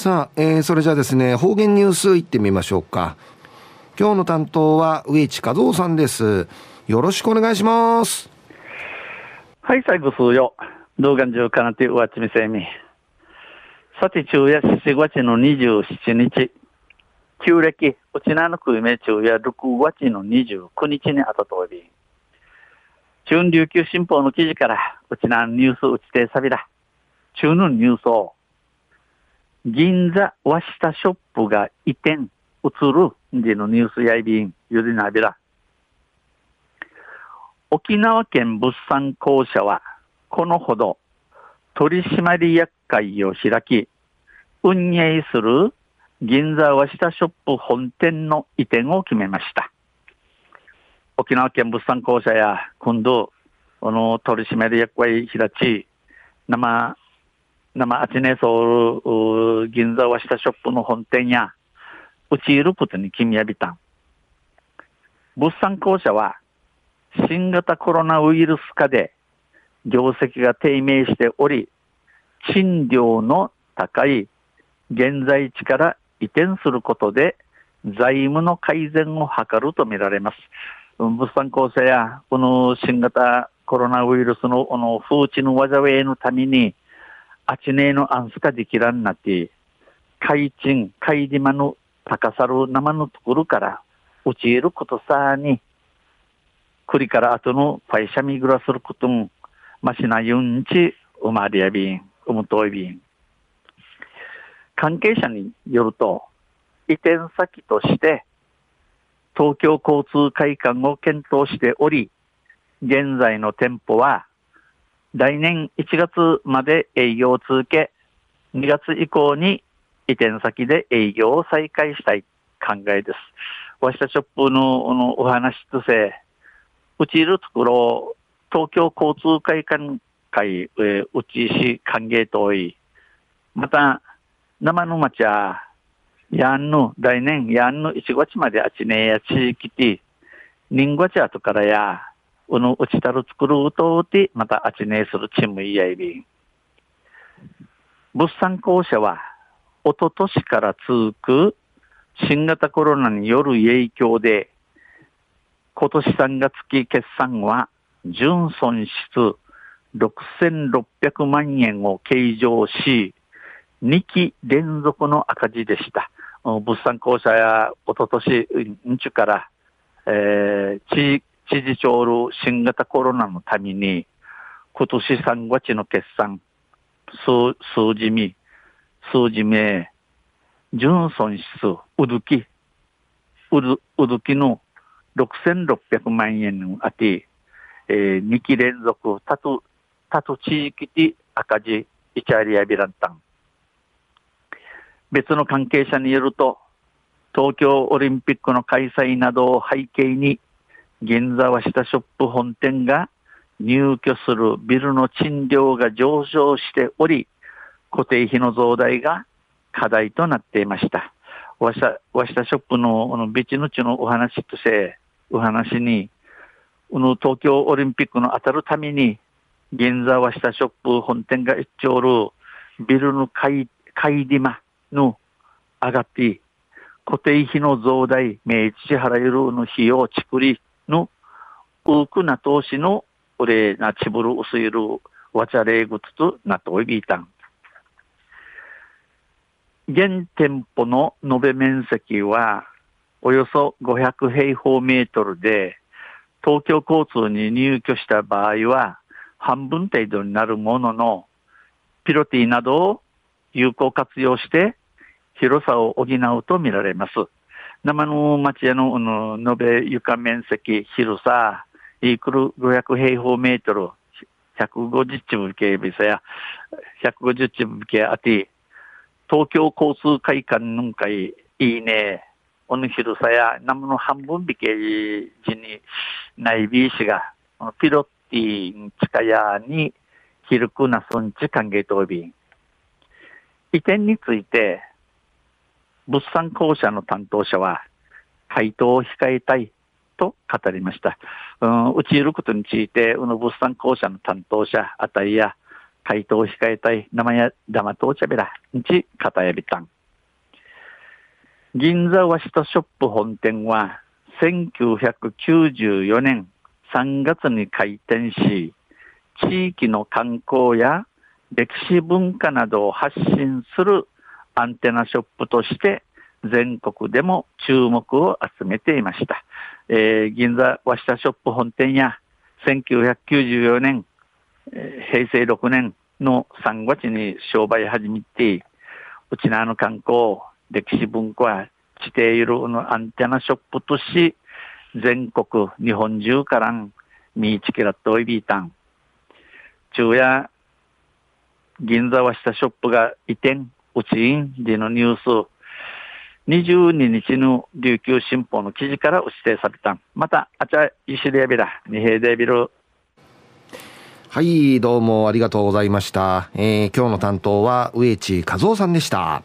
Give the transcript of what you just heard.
さあ、えー、それじゃあですね、方言ニュースいってみましょうか。今日の担当は植地和夫さんです。よろしくお願いします。はい、最後数よ。動画中かなてうわちみせみ。さて、昼夜4月の27日。旧暦、うちなのくいめ昼夜6月の29日にあたとおり。中琉球新報の記事から、うちなニュースうちてさびら。中のニュースを銀座和下ショップが移転、移るでのニュースやいびん、ゆりなびら。沖縄県物産公社は、このほど取締役会を開き、運営する銀座和下ショップ本店の移転を決めました。沖縄県物産公社や今度、この取締役会開き、生生あちねそう銀座和下ショップの本店や、うちいることに君やびたん。物産公社は、新型コロナウイルス化で業績が低迷しており、賃料の高い現在地から移転することで財務の改善を図るとみられます。物産公社やこの新型コロナウイルスのこの風知の災いのためにあちねえのあんすかできらんなって、海賃、海島の高さる生のところから、落ちることさに、栗から後の会社見ぐらすることも、ましなゆんち、うまりやびん、うむといびん。関係者によると、移転先として、東京交通会館を検討しており、現在の店舗は、来年1月まで営業を続け、2月以降に移転先で営業を再開したい考えです。わしたショップののお話とせ、うちいるところ、東京交通会館会、えうちし歓迎とい、また、生の町は、やんの、来年やんの1月まであちねや地域て、人月後からや、うぬうちたる作るうとうて、またあちねえするチームいやいび物産公社は、おととしから続く新型コロナによる影響で、今年3月期決算は、純損失6600万円を計上し、2期連続の赤字でした。物産公社やおととし、んちゅから、えー、地知事長る新型コロナのために、今年3月の決算、数数字み、数字名、純損失、うどき、うど、うどきの6600万円あて、えー、2期連続、たと、たと地域で赤字、イチャリアビランタン。別の関係者によると、東京オリンピックの開催などを背景に、銀座は下ショップ本店が入居するビルの賃料が上昇しており、固定費の増大が課題となっていました。わした、わしたショップの、このビチのちのお話として、お話に、この東京オリンピックの当たるために、銀座は下ショップ本店が一丁るビルの買い、買いりまの上がって、固定費の増大、明治支払えるの費用、ちくり、の多くな投資のこれなちぶる薄いるわちゃれぐつとなといびいたん。現店舗の延べ面積はおよそ500平方メートルで、東京交通に入居した場合は半分程度になるものの、ピロティなどを有効活用して広さを補うとみられます。生の町屋のの延べ床面積、広さ、イークル500平方メートル、150チブ系ビサや、150チブ系あて、東京交通会館の会、いいね、おの広さや、生の半分引け時に、ないびしが、ピロッティン近屋に、広くなそんち歓迎とび、移転について、物産公社の担当者は、回答を控えたいと語りました。うん、うちいることについて、うの物産公社の担当者あたりや、回答を控えたい生や玉とお茶べら、んち、片やびたん。銀座ワシトショップ本店は、1994年3月に開店し、地域の観光や歴史文化などを発信するアンテナショップとして全国でも注目を集めていました。えー、銀座和下ショップ本店や1994年、えー、平成6年の3月に商売始めて、うちなの観光、歴史文化、地底いるのアンテナショップとし、全国、日本中からん、ミーチキラットイビータン。昼夜、銀座はしたショップが移転、うちんでのニュース、22日の琉球新報の記事から指定された。また、あちゃ、いしりやびら、二平でビル。はい、どうもありがとうございました。えー、今日の担当は植地和夫さんでした。